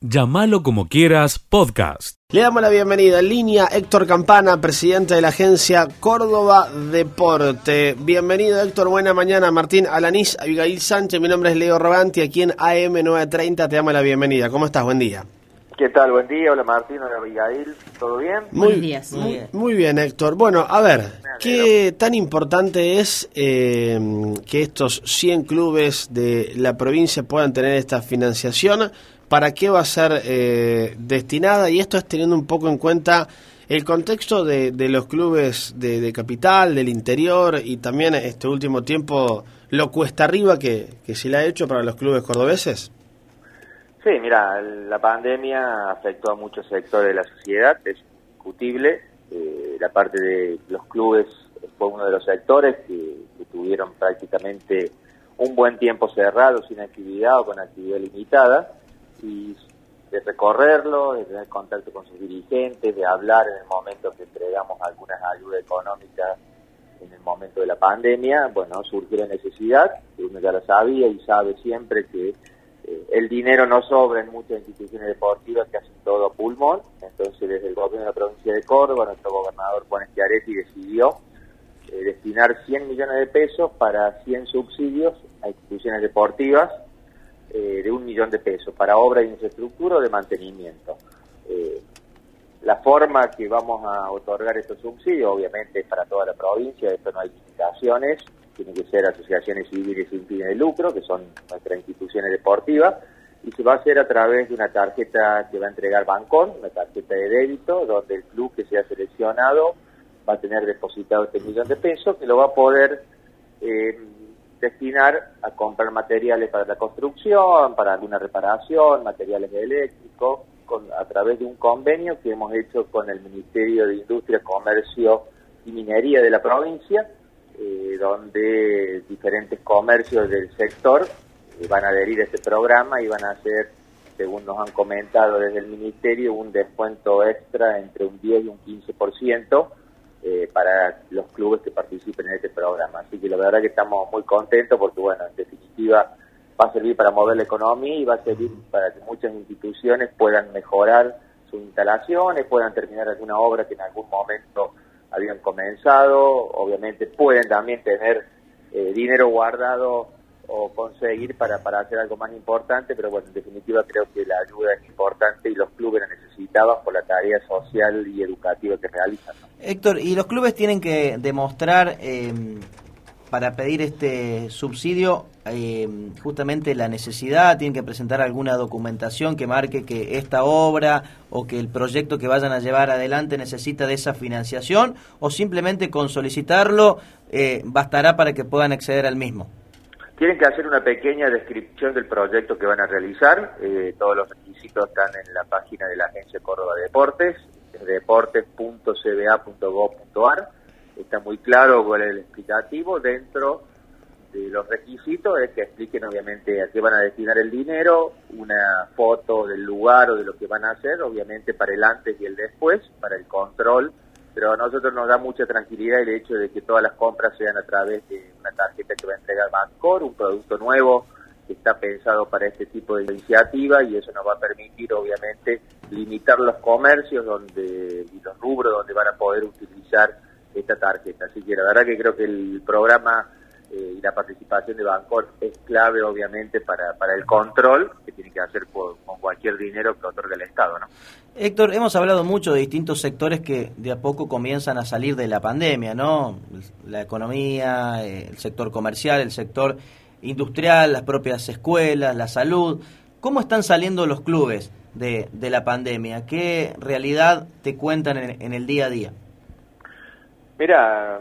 Llámalo como quieras, podcast. Le damos la bienvenida en línea Héctor Campana, presidente de la agencia Córdoba Deporte. Bienvenido Héctor, buena mañana. Martín Alanís, Abigail Sánchez, mi nombre es Leo Roganti, aquí en AM930 te damos la bienvenida. ¿Cómo estás? Buen día. ¿Qué tal? Buen día, hola Martín, hola Abigail, ¿todo bien? Muy, días. Muy, bien. muy bien, Héctor. Bueno, a ver, ¿qué tan importante es eh, que estos 100 clubes de la provincia puedan tener esta financiación? Para qué va a ser eh, destinada y esto es teniendo un poco en cuenta el contexto de, de los clubes de, capital, del interior y también este último tiempo lo cuesta arriba que, que se le ha hecho para los clubes cordobeses. Sí, mira, la pandemia afectó a muchos sectores de la sociedad, es discutible. Eh, la parte de los clubes fue uno de los sectores que, que tuvieron prácticamente un buen tiempo cerrado, sin actividad o con actividad limitada y de recorrerlo, de tener contacto con sus dirigentes, de hablar en el momento que entregamos algunas ayudas económicas en el momento de la pandemia, bueno, surgió la necesidad, uno ya lo sabía y sabe siempre que eh, el dinero no sobra en muchas instituciones deportivas que hacen todo pulmón, entonces desde el gobierno de la provincia de Córdoba, nuestro gobernador Juan Schiaretti decidió eh, destinar 100 millones de pesos para 100 subsidios a instituciones deportivas eh, de un millón de pesos para obra de infraestructura o de mantenimiento. Eh, la forma que vamos a otorgar estos subsidios, obviamente, es para toda la provincia, esto no hay limitaciones, tienen que ser asociaciones civiles sin fines de lucro, que son nuestras instituciones deportivas, y se va a hacer a través de una tarjeta que va a entregar Bancón, una tarjeta de débito, donde el club que sea seleccionado va a tener depositado este millón de pesos, que lo va a poder eh, destinar a comprar materiales para la construcción, para alguna reparación, materiales eléctricos, con, a través de un convenio que hemos hecho con el Ministerio de Industria, Comercio y Minería de la provincia, eh, donde diferentes comercios del sector eh, van a adherir a este programa y van a hacer, según nos han comentado desde el Ministerio, un descuento extra entre un 10 y un 15% eh, para los clubes que participen en este programa. Así que la verdad que estamos muy contentos porque, bueno, en definitiva va a servir para mover la economía y va a servir para que muchas instituciones puedan mejorar sus instalaciones, puedan terminar alguna obra que en algún momento habían comenzado, obviamente pueden también tener eh, dinero guardado o conseguir para, para hacer algo más importante, pero bueno, en definitiva creo que la ayuda es importante y los clubes la necesitaban por la tarea social y educativa que realizan. Héctor, ¿y los clubes tienen que demostrar eh, para pedir este subsidio eh, justamente la necesidad? ¿Tienen que presentar alguna documentación que marque que esta obra o que el proyecto que vayan a llevar adelante necesita de esa financiación? ¿O simplemente con solicitarlo eh, bastará para que puedan acceder al mismo? Tienen que hacer una pequeña descripción del proyecto que van a realizar. Eh, todos los requisitos están en la página de la Agencia Córdoba Deportes, deportes.cba.gov.ar. Está muy claro cuál es el explicativo. Dentro de los requisitos es que expliquen obviamente a qué van a destinar el dinero, una foto del lugar o de lo que van a hacer, obviamente para el antes y el después, para el control pero a nosotros nos da mucha tranquilidad el hecho de que todas las compras sean a través de una tarjeta que va a entregar Bancor, un producto nuevo que está pensado para este tipo de iniciativa y eso nos va a permitir obviamente limitar los comercios donde y los rubros donde van a poder utilizar esta tarjeta. Así que la verdad que creo que el programa eh, y la participación de Bancor es clave obviamente para, para el control que tiene que hacer con, con cualquier dinero que otorga el Estado. ¿no? Héctor, hemos hablado mucho de distintos sectores que de a poco comienzan a salir de la pandemia, ¿no? La economía, eh, el sector comercial, el sector industrial, las propias escuelas, la salud. ¿Cómo están saliendo los clubes de, de la pandemia? ¿Qué realidad te cuentan en, en el día a día? Mira,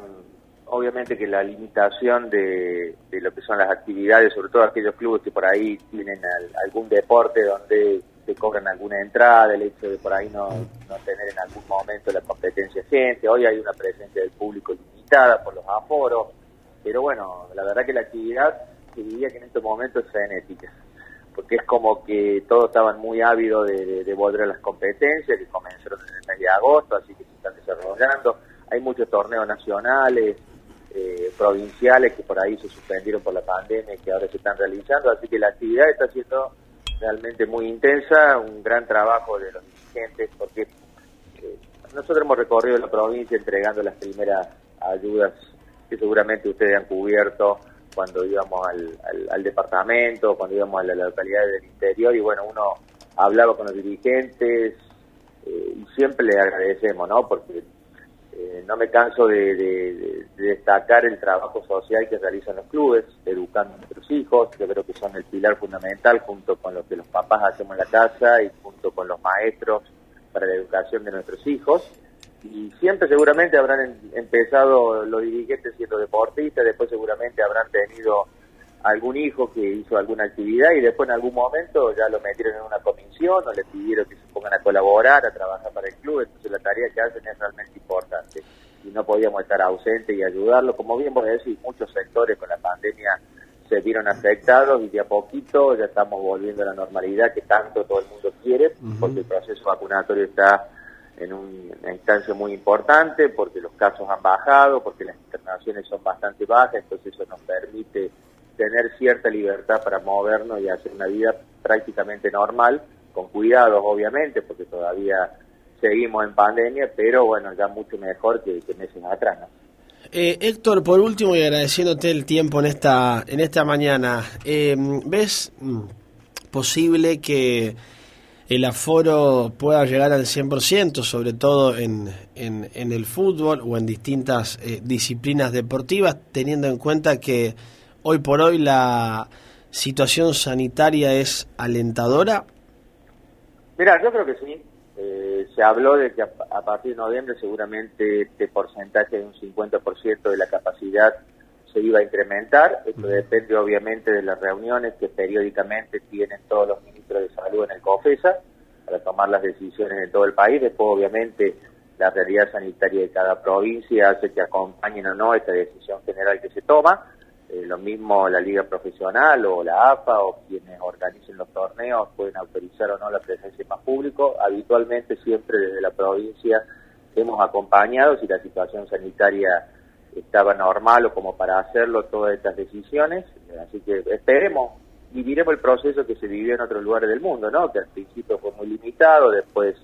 obviamente que la limitación de, de, lo que son las actividades, sobre todo aquellos clubes que por ahí tienen al, algún deporte donde te cobran alguna entrada, el hecho de por ahí no, no tener en algún momento la competencia gente, hoy hay una presencia del público limitada por los aforos, pero bueno, la verdad que la actividad se diría que en estos momentos es frenética, porque es como que todos estaban muy ávidos de, de, de volver a las competencias, que comenzaron en el mes de agosto, así que se están desarrollando, hay muchos torneos nacionales, eh, provinciales que por ahí se suspendieron por la pandemia y que ahora se están realizando, así que la actividad está siendo realmente muy intensa, un gran trabajo de los dirigentes, porque eh, nosotros hemos recorrido la provincia entregando las primeras ayudas que seguramente ustedes han cubierto cuando íbamos al, al, departamento, cuando íbamos a la, localidad del interior y bueno, uno hablaba con los dirigentes eh, y siempre le agradecemos, ¿no? Porque eh, no me canso de, destacar el trabajo social que realizan los clubes, educando a nuestros hijos, yo creo que son el pilar fundamental junto con lo que los papás hacemos en la casa y junto con los maestros para la educación de nuestros hijos. Y siempre seguramente habrán empezado los dirigentes siendo deportistas, después seguramente habrán tenido algún hijo que hizo alguna actividad y después en algún momento ya lo metieron en una comisión o le pidieron que se pongan a colaborar, a trabajar para el club, entonces la tarea que hacen es realmente importante y no podíamos estar ausentes y ayudarlo. Como bien vos decís, muchos sectores con la pandemia se vieron afectados y de a poquito ya estamos volviendo a la normalidad que tanto todo el mundo quiere, porque el proceso vacunatorio está en una instancia muy importante, porque los casos han bajado, porque las internaciones son bastante bajas, entonces eso nos permite tener cierta libertad para movernos y hacer una vida prácticamente normal, con cuidados obviamente, porque todavía seguimos en pandemia, pero bueno, ya mucho mejor que, meses atrás. Eh, Héctor, por último y agradeciéndote el tiempo en esta, en esta mañana, eh, ¿ves mm, posible que el aforo pueda llegar al 100%, sobre todo en, en, en el fútbol o en distintas eh, disciplinas deportivas, teniendo en cuenta que hoy por hoy la situación sanitaria es alentadora? Mira, yo creo que sí. Eh, se habló de que a, partir de noviembre seguramente este porcentaje de un 50% de la capacidad se iba a incrementar. Esto depende obviamente de las reuniones que periódicamente tienen todos los ministros de salud en el COFESA para tomar las decisiones en todo el país. Después obviamente la realidad sanitaria de cada provincia hace que acompañen o no esta decisión general que se toma. Eh, lo mismo la liga profesional o la AFA o quienes organicen los torneos pueden autorizar o no la presencia más público. Habitualmente siempre desde la provincia hemos acompañado si la situación sanitaria estaba normal o como para hacerlo todas estas decisiones. Así que esperemos, viviremos el proceso que se vivió en otros lugares del mundo, ¿no? Que al principio fue muy limitado, después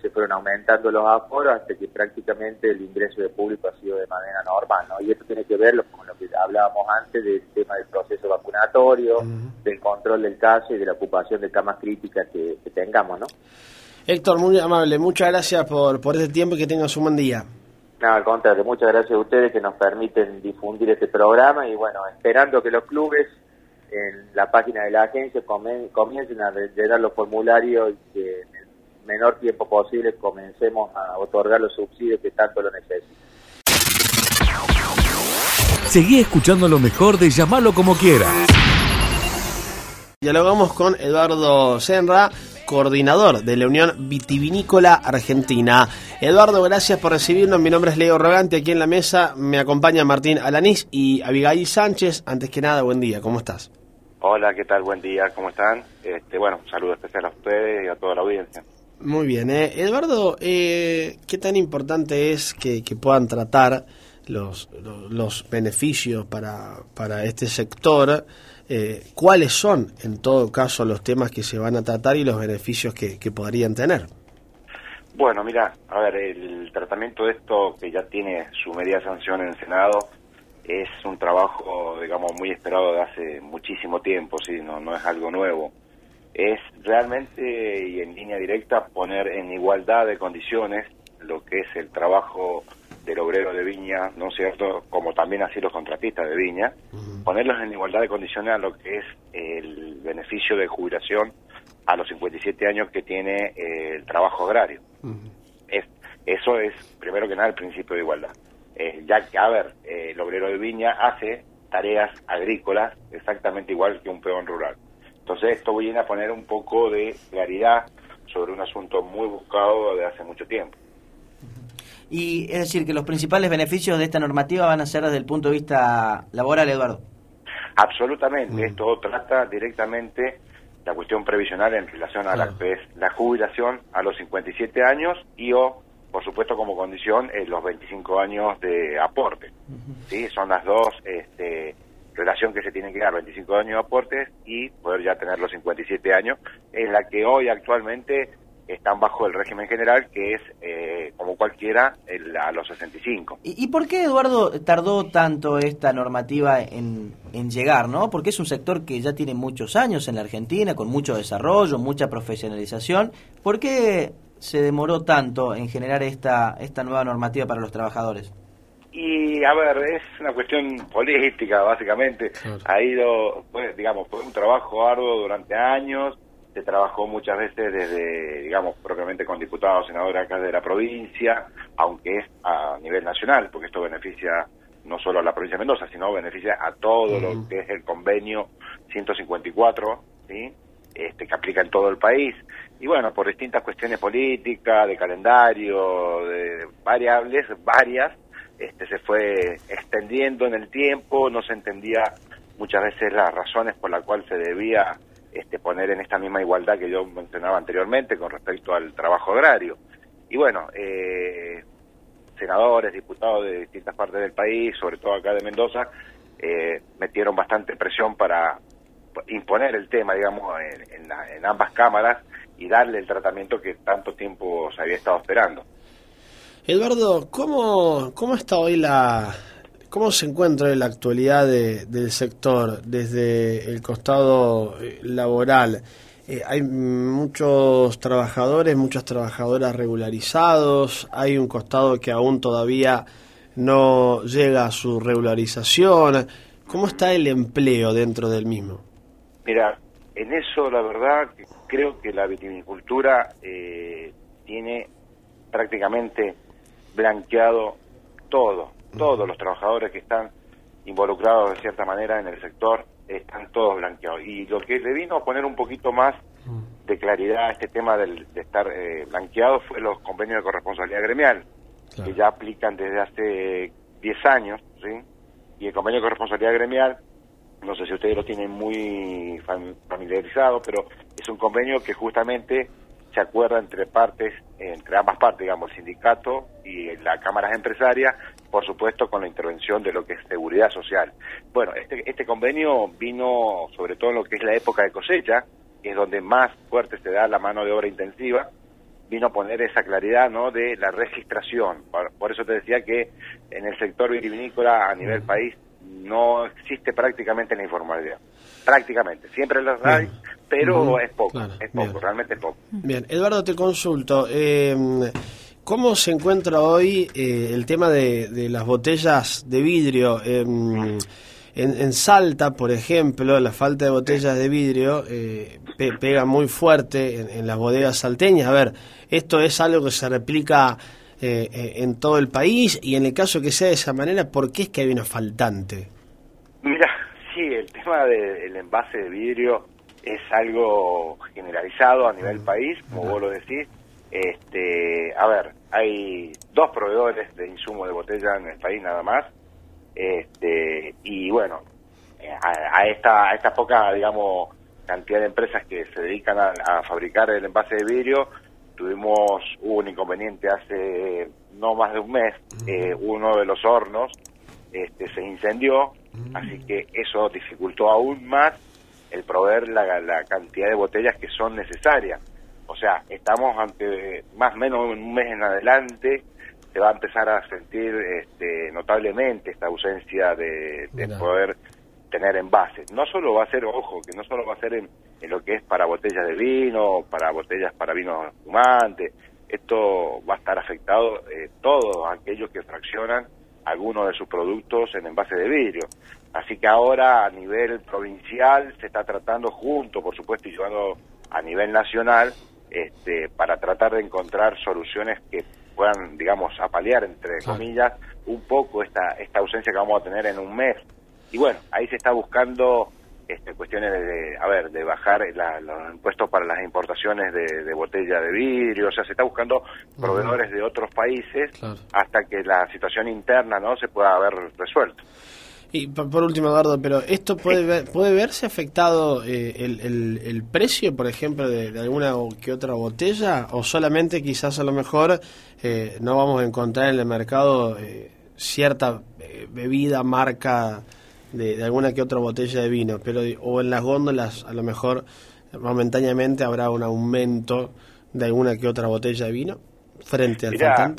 se fueron aumentando los aforos hasta que prácticamente el ingreso de público ha sido de manera normal, ¿no? Y esto tiene que ver con lo que hablábamos antes del tema del proceso vacunatorio, del control del caso y de la ocupación de camas críticas que, tengamos, ¿no? Héctor, muy amable, muchas gracias por, por este tiempo y que tengas un buen día. No, al contrario, muchas gracias a ustedes que nos permiten difundir este programa y bueno, esperando que los clubes en la página de la agencia comiencen a llenar los formularios y que menor tiempo posible comencemos a otorgar los subsidios que tanto lo necesitan. Seguí escuchando lo mejor de llamarlo como quiera. Dialogamos con Eduardo Senra, coordinador de la Unión Vitivinícola Argentina. Eduardo, gracias por recibirnos. Mi nombre es Leo Rogante. Aquí en la mesa me acompaña Martín Alanís y Abigail Sánchez. Antes que nada, buen día. ¿Cómo estás? Hola, ¿qué tal? Buen día. ¿Cómo están? Este, bueno, un saludo especial a ustedes y a toda la audiencia. Muy bien. Eh. Eduardo, eh, ¿qué tan importante es que, puedan tratar los, los, beneficios para, para este sector? Eh, ¿Cuáles son, en todo caso, los temas que se van a tratar y los beneficios que, que podrían tener? Bueno, mira, a ver, el tratamiento de esto que ya tiene su media sanción en el Senado es un trabajo, digamos, muy esperado de hace muchísimo tiempo, sí, no, no es algo nuevo es realmente y en línea directa poner en igualdad de condiciones lo que es el trabajo del obrero de viña, ¿no es cierto? Como también así los contratistas de viña, ponerlos en igualdad de condiciones a lo que es el beneficio de jubilación a los 57 años que tiene eh, el trabajo agrario. es, eso es, primero que nada, el principio de igualdad. Eh, ya que, a ver, eh, el obrero de viña hace tareas agrícolas exactamente igual que un peón rural. Entonces esto viene a poner un poco de claridad sobre un asunto muy buscado de hace mucho tiempo. Y es decir, que los principales beneficios de esta normativa van a ser desde el punto de vista laboral, Eduardo. Absolutamente, esto trata directamente la cuestión previsional en relación a la, la jubilación a los 57 años y o, por supuesto, como condición, eh, los 25 años de aporte. ¿sí? Son las dos este, relación que se tiene que dar 25 años de aportes y poder ya tener los 57 años, en la que hoy actualmente están bajo el régimen general, que es eh, como cualquiera a los 65. ¿Y, ¿Y, por qué, Eduardo, tardó tanto esta normativa en, en, llegar? no Porque es un sector que ya tiene muchos años en la Argentina, con mucho desarrollo, mucha profesionalización. ¿Por qué se demoró tanto en generar esta, esta nueva normativa para los trabajadores? Y a ver, es una cuestión política, básicamente. Ha ido, pues, digamos, fue un trabajo arduo durante años se trabajó muchas veces desde, digamos, propiamente con diputados, senadores acá de la provincia, aunque es a nivel nacional, porque esto beneficia no solo a la provincia de Mendoza, sino beneficia a todo lo que es el convenio 154, ¿sí? Este, que aplica en todo el país. Y bueno, por distintas cuestiones políticas, de calendario, de variables, varias, este, se fue extendiendo en el tiempo, no se entendía muchas veces las razones por las cuales se debía este, poner en esta misma igualdad que yo mencionaba anteriormente con respecto al trabajo agrario. Y bueno, eh, senadores, diputados de distintas partes del país, sobre todo acá de Mendoza, eh, metieron bastante presión para imponer el tema, digamos, en, en, ambas cámaras y darle el tratamiento que tanto tiempo se había estado esperando. Eduardo, ¿cómo, cómo está hoy la, ¿Cómo se encuentra en la actualidad del sector desde el costado eh, laboral? Eh, hay muchos trabajadores, muchas trabajadoras regularizados, hay un costado que aún todavía no llega a su regularización. ¿Cómo está el empleo dentro del mismo? Mira, en eso la verdad creo que la viticultura eh, tiene prácticamente blanqueado todo todos los trabajadores que están involucrados de cierta manera en el sector están todos blanqueados. Y lo que le vino a poner un poquito más de claridad a este tema del, de estar eh, blanqueado fue los convenios de corresponsabilidad gremial, que ya aplican desde hace 10 años, ¿sí? Y el convenio de corresponsabilidad gremial, no sé si ustedes lo tienen muy familiarizado, pero es un convenio que justamente se acuerda entre partes, entre ambas partes, digamos, el sindicato y la cámara empresaria, por supuesto con la intervención de lo que es seguridad social. Bueno, este, este convenio vino sobre todo en lo que es la época de cosecha, que es donde más fuerte se da la mano de obra intensiva, vino a poner esa claridad ¿no? de la registración. Por, eso te decía que en el sector vitivinícola a nivel país no existe prácticamente la informalidad. Prácticamente. Siempre las hay, pero es poco, es poco, realmente es poco. Bien, Eduardo, te consulto. Eh, ¿Cómo se encuentra hoy eh, el tema de, las botellas de vidrio? Em, en, Salta, por ejemplo, la falta de botellas de vidrio eh, pega muy fuerte en, las bodegas salteñas. A ver, esto es algo que se replica en todo el país y en el caso que sea de esa manera, ¿por qué es que hay una faltante? Mira, sí, el tema del envase de vidrio es algo generalizado a nivel país, como vos lo decís. Este, a ver, hay dos proveedores de insumo de botella en el país nada más. Este, y bueno, a, esta, a esta poca, digamos, cantidad de empresas que se dedican a, fabricar el envase de vidrio, tuvimos un inconveniente hace no más de un mes. Eh, uno de los hornos este, se incendió, así que eso dificultó aún más el proveer la, cantidad de botellas que son necesarias. O sea, estamos ante más o menos un mes en adelante, se va a empezar a sentir este, notablemente esta ausencia de, poder tener envases. No solo va a ser, ojo, que no solo va a ser en, lo que es para botellas de vino, para botellas para vino fumantes, esto va a estar afectado eh, todos aquellos que fraccionan algunos de sus productos en envase de vidrio. Así que ahora a nivel provincial se está tratando junto, por supuesto, y llevando a nivel nacional este, para tratar de encontrar soluciones que puedan, digamos, apalear, entre comillas, un poco esta, esta ausencia que vamos a tener en un mes. Y bueno, ahí se está buscando este, cuestiones de, a ver, de bajar los impuestos para las importaciones de, botella de vidrio, o sea, se está buscando proveedores de otros países hasta que la situación interna no se pueda haber resuelto. Y por, último, Eduardo, pero ¿esto puede puede verse afectado eh, el, el, precio, por ejemplo, de, alguna o que otra botella? ¿O solamente quizás a lo mejor eh, no vamos a encontrar en el mercado eh, cierta bebida, marca de, alguna que otra botella de vino, pero o en las góndolas a lo mejor momentáneamente habrá un aumento de alguna que otra botella de vino frente al Mirá,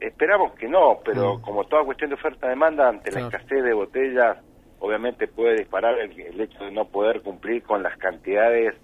esperamos que no, pero mm. como toda cuestión de oferta-demanda, ante la escasez de botellas, obviamente puede disparar el, hecho de no poder cumplir con las cantidades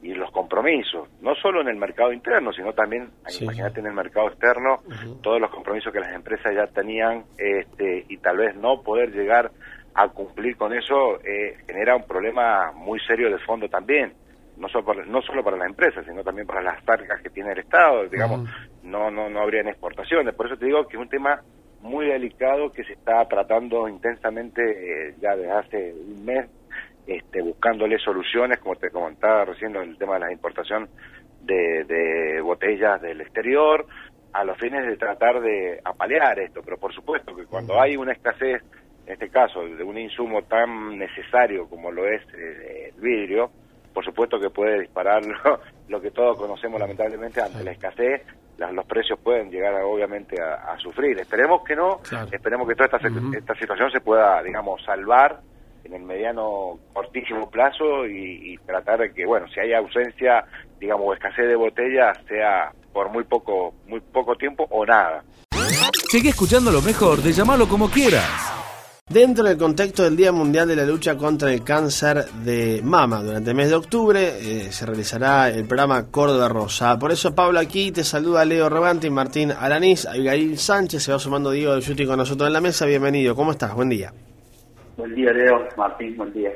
y los compromisos, no solo en el mercado interno, sino también, imagínate en el mercado externo, todos los compromisos que las empresas ya tenían este, y tal vez no poder llegar a cumplir con eso eh, genera un problema muy serio de fondo también no solo, para, no solo para las empresas, sino también para las targas que tiene el Estado, digamos, no, no, no habrían exportaciones. Por eso te digo que es un tema muy delicado que se está tratando intensamente eh, ya desde hace un mes, este, buscándole soluciones, como te comentaba recién, el tema de la importación de, de botellas del exterior, a los fines de tratar de apalear esto. Pero por supuesto que cuando hay una escasez, en este caso, de un insumo tan necesario como lo es eh, el vidrio, por supuesto que puede disparar lo, que todos conocemos lamentablemente ante la escasez, los precios pueden llegar obviamente a, sufrir. Esperemos que no, esperemos que toda esta, esta situación se pueda, digamos, salvar en el mediano cortísimo plazo y, tratar de que, bueno, si hay ausencia, digamos, o escasez de botellas, sea por muy poco, muy poco tiempo o nada. Sigue escuchando lo mejor de llamarlo como quieras. Dentro del contexto del Día Mundial de la Lucha contra el Cáncer de Mama, durante el mes de octubre eh, se realizará el programa Córdoba Rosa. Por eso, Pablo, aquí te saluda Leo y Martín Alanís, Abigail Sánchez, se va sumando Diego de Yuti con nosotros en la mesa. Bienvenido, ¿cómo estás? Buen día. Buen día, Leo. Martín, buen día.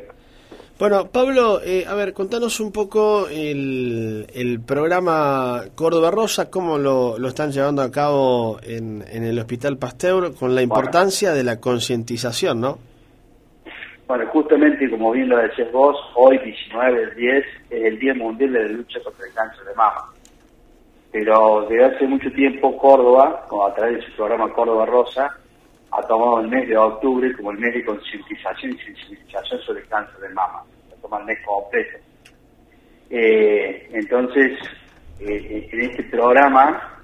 Bueno, Pablo, eh, a ver, contanos un poco el, programa Córdoba Rosa, cómo lo, están llevando a cabo en, el Hospital Pasteur, con la importancia de la concientización, ¿no? Bueno, justamente, como bien lo decías vos, hoy 19 del 10 es el Día Mundial de la Lucha contra el Cáncer de Mama. Pero desde hace mucho tiempo Córdoba, a través de su programa Córdoba Rosa, ha tomado el mes de octubre como el mes de concientización y sensibilización sobre el cáncer de mama. Se toma el mes completo. Eh, entonces, eh, en este programa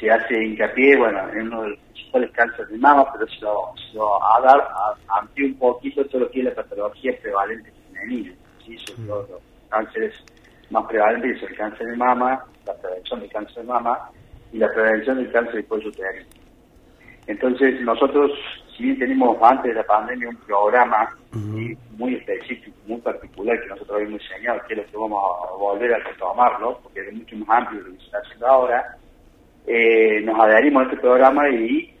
se hace hincapié, bueno, en uno de los principales cánceres de mama, pero se lo, se lo a dar, amplió un poquito todo lo que es la patología prevalente femenina. ¿sí? Son los, cánceres más prevalentes, es el cáncer de mama, la prevención del cáncer de mama y la prevención del cáncer de cuello uterino. Entonces nosotros, si bien tenemos antes de la pandemia un programa muy específico, muy particular que nosotros habíamos diseñado, que es lo que vamos a volver a retomarlo, porque es mucho más amplio de lo que se está haciendo ahora, eh, nos adherimos a este programa y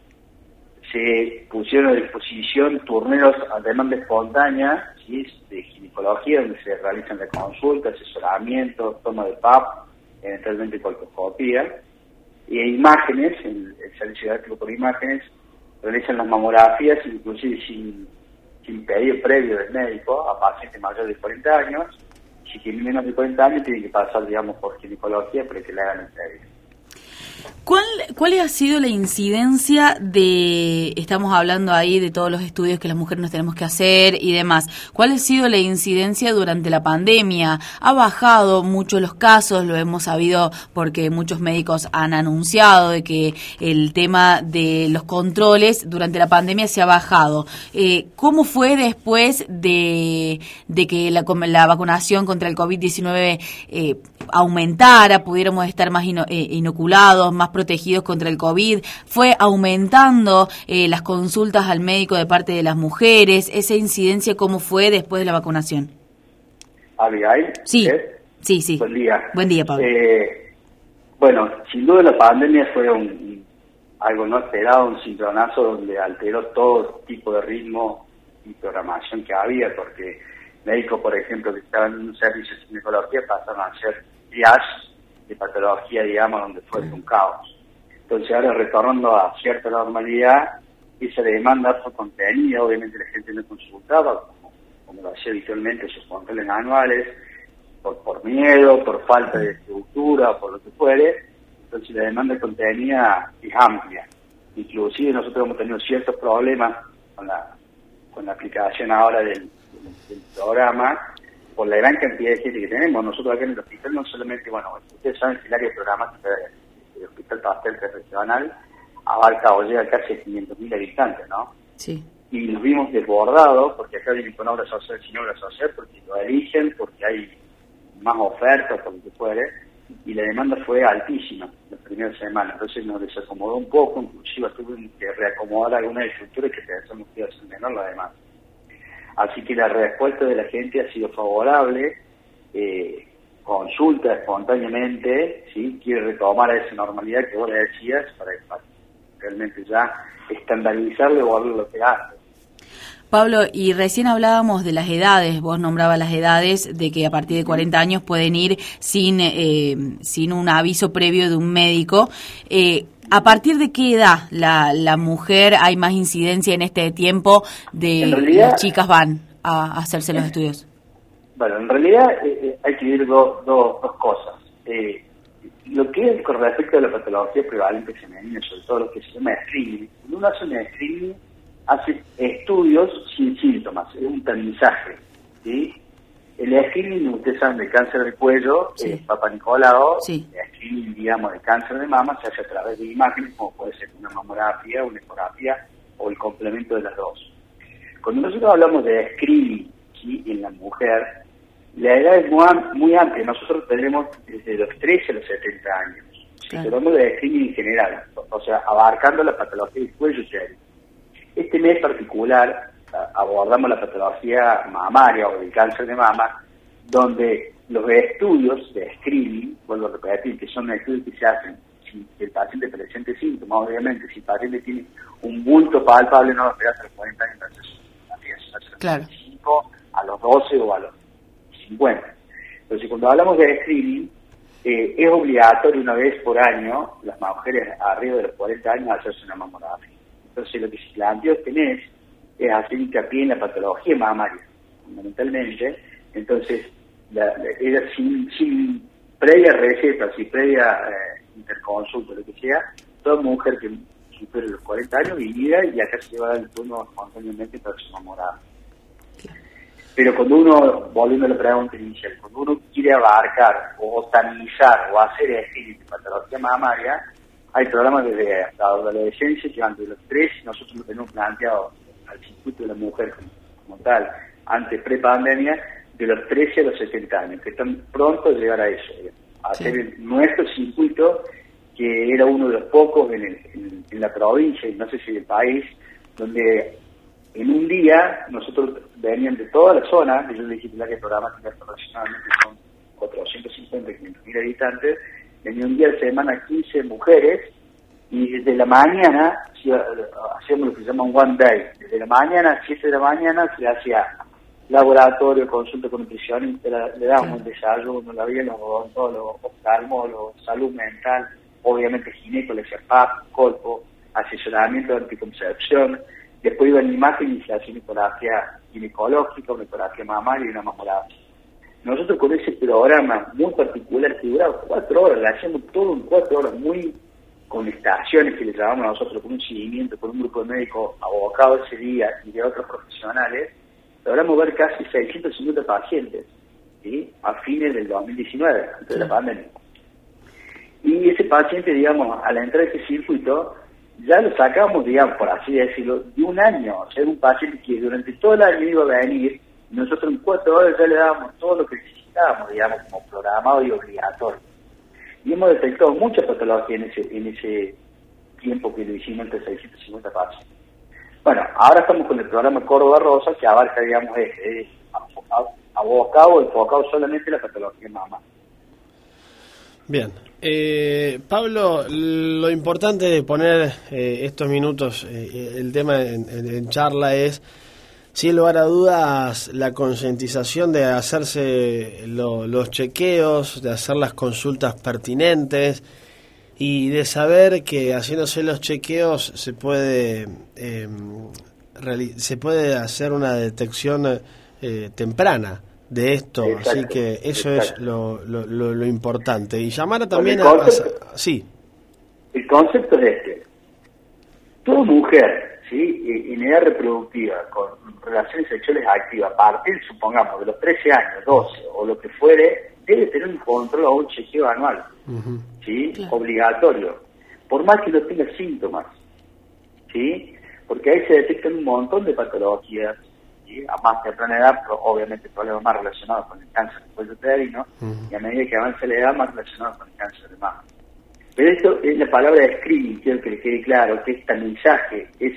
se pusieron a disposición turneos a demanda espontánea, de ginecología, donde se realizan la consulta, asesoramiento, toma de PAP, eventualmente colposcopía, y imágenes, el, el servicio de por imágenes, realizan las mamografías inclusive sin, sin pedido previo del médico a pacientes mayores de 40 años. Si tienen menos de 40 años tienen que pasar, digamos, por ginecología para que le hagan el pedido. ¿Cuál, ¿Cuál ha sido la incidencia de, estamos hablando ahí de todos los estudios que las mujeres nos tenemos que hacer y demás, cuál ha sido la incidencia durante la pandemia? ¿Ha bajado mucho los casos? Lo hemos sabido porque muchos médicos han anunciado de que el tema de los controles durante la pandemia se ha bajado. Eh, ¿Cómo fue después de, de que la, la vacunación contra el COVID-19 eh, aumentara, pudiéramos estar más eh, inoculados, más protegidos contra el COVID, fue aumentando eh, las consultas al médico de parte de las mujeres, esa incidencia, ¿cómo fue después de la vacunación? Abigail. Sí, sí, sí. Buen día. Buen día, Pablo. Eh, bueno, sin duda la pandemia fue un, algo no esperado, un cincronazo donde alteró todo tipo de ritmo y programación que había, porque médicos, por ejemplo, que estaban en un servicio de ginecología pasaron a ser de patología, digamos, donde fue un caos. Entonces ahora retornando a cierta normalidad, esa demanda fue contenida, obviamente la gente no consultaba, como, lo hacía habitualmente sus controles anuales, por, por miedo, por falta de estructura, por lo que fuere, entonces la demanda contenida es amplia. Inclusive nosotros hemos tenido ciertos problemas con la, con la aplicación ahora del programa, por la gran cantidad de gente que tenemos. Nosotros acá en el hospital no solamente, bueno, ustedes saben que el área de programática del Hospital Pastel Regional abarca o llega casi a 500.000 habitantes, ¿no? Sí. y nos vimos desbordados, porque acá vienen con obra social sin obra social, porque lo eligen, porque hay más ofertas, por lo que fuere, y la demanda fue altísima la primera semana, entonces nos desacomodó un poco, inclusive tuvimos que reacomodar algunas estructuras que pensamos que iba a ser menor la demanda. Así que la respuesta de la gente ha sido favorable, eh, consulta espontáneamente, ¿sí? quiere retomar esa normalidad que vos le decías para, realmente ya estandarizarlo o volver lo que hace. Pablo, y recién hablábamos de las edades, vos nombrabas las edades, de que a partir de 40 años pueden ir sin, eh, sin un aviso previo de un médico. Eh, ¿A partir de qué edad la, la mujer hay más incidencia en este tiempo de las chicas van a, hacerse los estudios? Bueno, en realidad eh, hay que ver dos dos cosas. lo que es con respecto a la patología prevalente femenina, sobre todo lo que se llama screening, cuando uno hace un screening hace estudios sin síntomas, es un tamizaje. ¿sí? El screening, ustedes saben, de cáncer de cuello, sí. eh, Papa Nicolau, el screening, digamos, de cáncer de mama se hace a través de imágenes, como puede ser una mamografía, una ecografía o el complemento de las dos. Cuando nosotros hablamos de screening ¿sí? en la mujer, la edad es muy, muy amplia. Nosotros tenemos desde los 13 a los 70 años. Claro. Hablamos de screening en general, o sea, abarcando la patología del cuello y este mes particular abordamos la patología mamaria o el cáncer de mama, donde los estudios de screening, vuelvo a repetir, que son estudios que se hacen si el paciente presente síntomas, obviamente, si el paciente tiene un bulto palpable, no lo espera hasta los 40 años, entonces claro. a los 25, a los 12 o a los 50. Entonces, cuando hablamos de screening, eh, es obligatorio una vez por año, las mujeres arriba de los 40 años, hacerse una mamografía. Entonces lo que se planteó tenés es hacer hincapié en la patología mamaria, fundamentalmente. Entonces, la, la, era sin, sin previa receta, sin previa eh, interconsulta, lo que sea, toda mujer que supere los 40 años vivía y acá se lleva el turno espontáneamente para su mamografía. Pero cuando uno, volviendo a la pregunta inicial, cuando uno quiere abarcar o botanizar o hacer de patología mamaria, hay programas desde la adolescencia que van de los tres, nosotros lo tenemos planteado al circuito de la mujer como, tal, antes pre-pandemia, de los 13 a los 70 años, que están prontos a llegar a eso, a hacer el, nuestro circuito, que era uno de los pocos en, el, en, en la provincia, y no sé si en el país, donde en un día nosotros venían de toda la zona, yo le dije que el programa internacionalmente son 450, 500 mil habitantes, venía un día de semana 15 mujeres y desde la mañana hacíamos lo que se llama un one day. Desde la mañana, a 7 de la mañana, se hacía laboratorio, consulta con nutricionista, le dábamos un desayuno, la los odontólogos, oftalmólogos, salud mental, obviamente ginecólogo, PAP, colpo, asesoramiento de anticoncepción, después iba en imagen y se hacía una ecografía ginecológica, una ecografía mamaria y una mamografía. Nosotros con ese programa muy particular que duraba cuatro horas, le hacíamos todo en cuatro horas, muy con estaciones que le llamamos nosotros, con un seguimiento, con un grupo de médicos abocados ese día y de otros profesionales, logramos ver casi 650 pacientes ¿sí? a fines del 2019, antes de la pandemia. Y ese paciente, digamos, a la entrada de ese circuito, ya lo sacamos, digamos, por así decirlo, de un año. O sea, era un paciente que durante todo el año iba a venir nosotros en cuatro horas ya le dábamos todo lo que necesitábamos, digamos, como programado y obligatorio. Y hemos detectado mucha patología en ese, en ese tiempo que lo hicimos entre 650 pacientes. Bueno, ahora estamos con el programa Córdoba Rosa, que abarca, digamos, es, es abocado, enfocado solamente en la patología mamá. Bien. Eh, Pablo, lo importante de poner eh, estos minutos, eh, el tema en charla es sin lugar a dudas, la concientización de hacerse lo, los chequeos, de hacer las consultas pertinentes y de saber que haciéndose los chequeos se puede eh, se puede hacer una detección eh, temprana de esto, exacto, así que eso exacto. es lo, lo, lo, lo, importante y llamar también a, a, sí. El concepto es este. Toda mujer ¿sí? en edad reproductiva, con relaciones sexuales activas, a partir, supongamos, de los 13 años, 12 o lo que fuere, debe tener un control o un chequeo anual, uh -huh. ¿sí? Claro. Obligatorio, por más que no tenga síntomas, ¿sí? porque ahí se detectan un montón de patologías, a más temprana edad, obviamente problemas más relacionados con el cáncer del cuello uterino, y a medida que avanza la edad, más relacionados con el cáncer de mama. Pero esto es la palabra de screening, quiero que le quede claro, que este mensaje es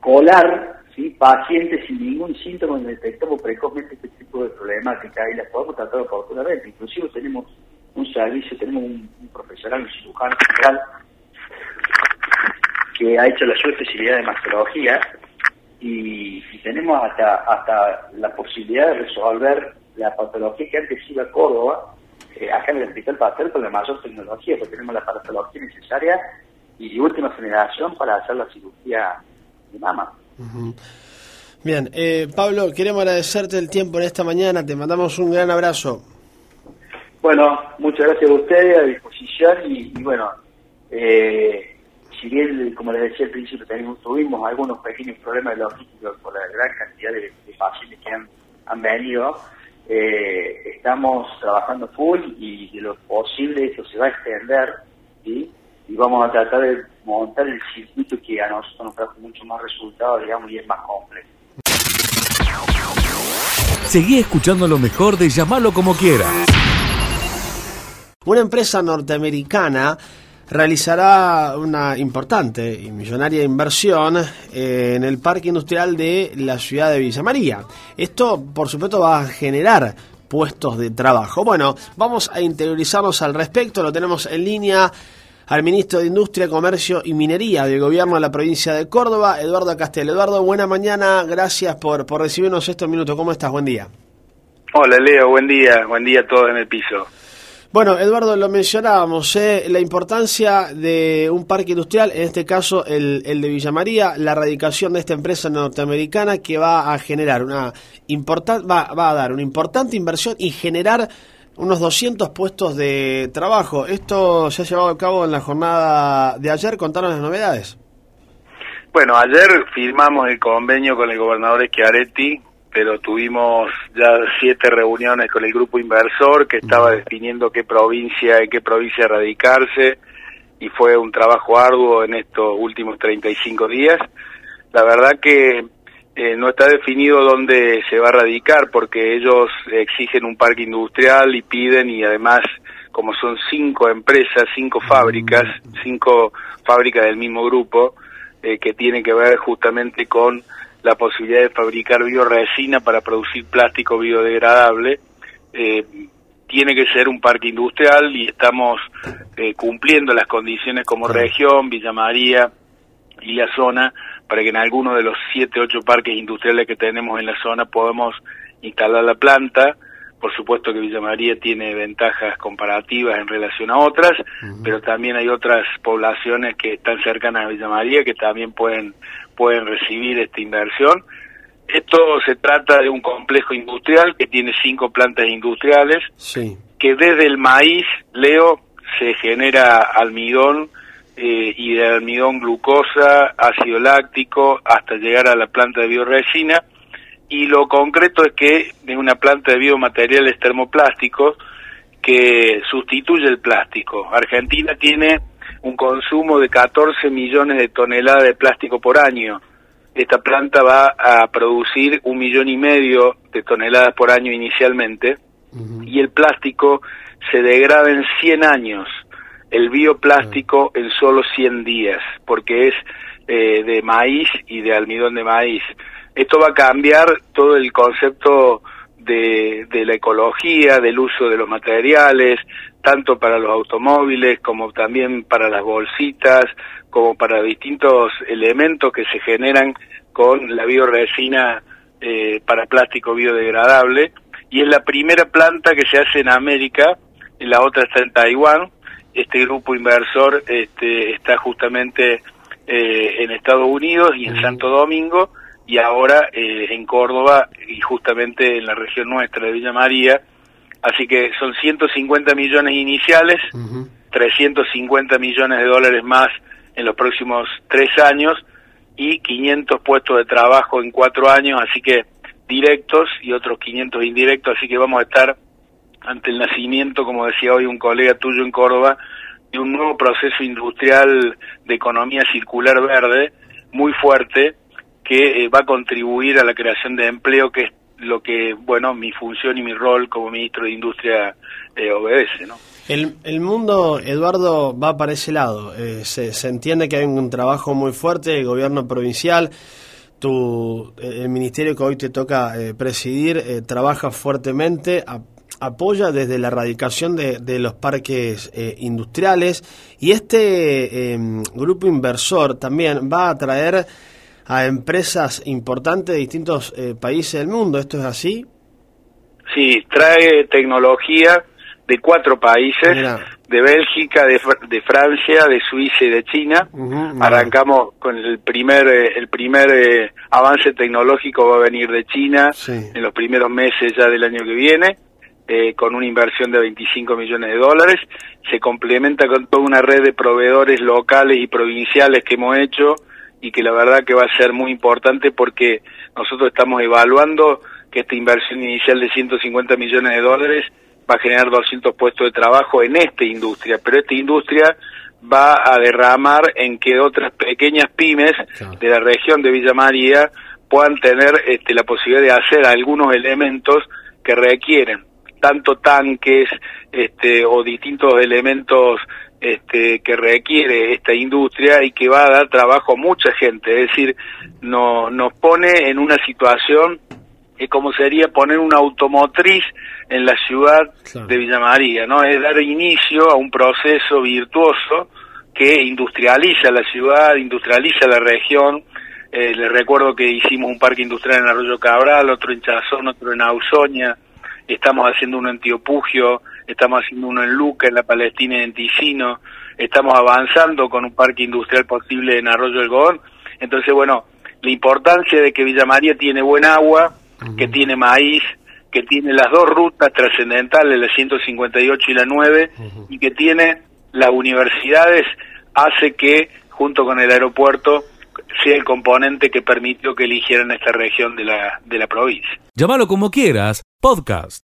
colar ¿sí? pacientes sin ningún síntoma detectamos precozmente este tipo de problemática y las podemos tratar oportunamente. Inclusive tenemos un servicio, tenemos un, profesional, un cirujano general, que ha hecho la su especialidad de mastología y, tenemos hasta hasta la posibilidad de resolver la patología que antes iba a Córdoba, eh, acá en el Hospital Pastel, con la mayor tecnología, porque tenemos la patología necesaria y última generación para hacer la cirugía de mama. Bien, eh, Pablo, queremos agradecerte el tiempo en esta mañana, te mandamos un gran abrazo. Bueno, muchas gracias a ustedes, a disposición y, bueno, eh, si bien, como les decía al principio, tuvimos algunos pequeños problemas logísticos por la gran cantidad de, pacientes que han, venido, eh, estamos trabajando full y de lo posible eso se va a extender y vamos a tratar de montar el circuito que a nosotros nos trajo mucho más resultados, digamos, y es más complejo. Seguí escuchando lo mejor de llamarlo como quiera. Una empresa norteamericana realizará una importante y millonaria inversión en el parque industrial de la ciudad de Villa María. Esto, por supuesto, va a generar puestos de trabajo. Bueno, vamos a interiorizarnos al respecto, lo tenemos en línea al ministro de Industria, Comercio y Minería del Gobierno de la provincia de Córdoba, Eduardo Castel. Eduardo, buena mañana, gracias por, por recibirnos estos minutos. ¿Cómo estás? Buen día. Hola Leo, buen día, buen día a todos en el piso. Bueno, Eduardo, lo mencionábamos, ¿eh? la importancia de un parque industrial, en este caso el, el, de Villa María, la radicación de esta empresa norteamericana que va a generar una importante, va, va a dar una importante inversión y generar unos 200 puestos de trabajo. Esto se ha llevado a cabo en la jornada de ayer. Contanos las novedades. Bueno, ayer firmamos el convenio con el gobernador Schiaretti, pero tuvimos ya siete reuniones con el grupo inversor que estaba definiendo qué provincia, en qué provincia radicarse y fue un trabajo arduo en estos últimos 35 días. La verdad que eh, no está definido dónde se va a radicar porque ellos exigen un parque industrial y piden y además como son cinco empresas, cinco fábricas, cinco fábricas del mismo grupo eh, que tienen que ver justamente con la posibilidad de fabricar bioresina para producir plástico biodegradable. Eh, tiene que ser un parque industrial y estamos cumpliendo las condiciones como región, Villa María y la zona para que en alguno de los siete, ocho parques industriales que tenemos en la zona podamos instalar la planta. Por supuesto que Villa María tiene ventajas comparativas en relación a otras, pero también hay otras poblaciones que están cercanas a Villa María que también pueden, pueden recibir esta inversión. Esto se trata de un complejo industrial que tiene cinco plantas industriales, que desde el maíz, Leo, se genera almidón, eh, y de almidón glucosa, ácido láctico, hasta llegar a la planta de bioresina. Y lo concreto es que es una planta de biomateriales termoplásticos que sustituye el plástico. Argentina tiene un consumo de 14 millones de toneladas de plástico por año. Esta planta va a producir un millón y medio de toneladas por año inicialmente y el plástico se degrada en 100 años el bioplástico en solo 100 días, porque es eh, de maíz y de almidón de maíz. Esto va a cambiar todo el concepto de, de la ecología, del uso de los materiales, tanto para los automóviles como también para las bolsitas, como para distintos elementos que se generan con la bioresina eh, para plástico biodegradable. Y es la primera planta que se hace en América, y la otra está en Taiwán, este grupo inversor este, está justamente eh, en Estados Unidos y en Santo Domingo y ahora eh, en Córdoba y justamente en la región nuestra de Villa María. Así que son 150 millones iniciales, 350 millones de dólares más en los próximos tres años y 500 puestos de trabajo en cuatro años, así que directos y otros 500 indirectos, así que vamos a estar ante el nacimiento, como decía hoy un colega tuyo en Córdoba, de un nuevo proceso industrial de economía circular verde, muy fuerte que eh, va a contribuir a la creación de empleo, que es lo que, bueno, mi función y mi rol como ministro de Industria eh, obedece, ¿no? El, el, mundo, Eduardo, va para ese lado. Eh, se, se, entiende que hay un trabajo muy fuerte, el gobierno provincial, tu, el ministerio que hoy te toca eh, presidir, trabaja fuertemente, a, apoya desde la erradicación de, de los parques industriales y este em, grupo inversor también va a atraer a empresas importantes de distintos países del mundo. ¿Esto es así? Sí, trae tecnología de cuatro países, Mira. de Bélgica, de, de, Francia, de Suiza y de China. Uh -huh, Arrancamos con el primer eh, el primer eh, avance tecnológico va a venir de China sí. en los primeros meses ya del año que viene. Eh, con una inversión de 25 millones de dólares, se complementa con toda una red de proveedores locales y provinciales que hemos hecho y que la verdad que va a ser muy importante porque nosotros estamos evaluando que esta inversión inicial de 150 millones de dólares va a generar 200 puestos de trabajo en esta industria, pero esta industria va a derramar en que otras pequeñas pymes de la región de Villa María puedan tener este, la posibilidad de hacer algunos elementos que requieren tanto tanques este, o distintos elementos este, que requiere esta industria y que va a dar trabajo a mucha gente, es decir, no, nos pone en una situación es como sería poner una automotriz en la ciudad claro. de Villa María, ¿no? Es dar inicio a un proceso virtuoso que industrializa la ciudad, industrializa la región. Eh, les recuerdo que hicimos un parque industrial en Arroyo Cabral, otro en Chazón, otro en Ausonia, estamos haciendo uno en Tiopugio, estamos haciendo uno en Luca, en la Palestina y en Ticino, estamos avanzando con un parque industrial posible en Arroyo del Godón. Entonces, bueno, la importancia de que Villa María tiene buen agua, que tiene maíz, que tiene las dos rutas trascendentales, la 158 y la 9, uh -huh. y que tiene las universidades, hace que, junto con el aeropuerto, sea el componente que permitió que eligieran esta región de la, de la provincia. Llámalo como quieras, podcast.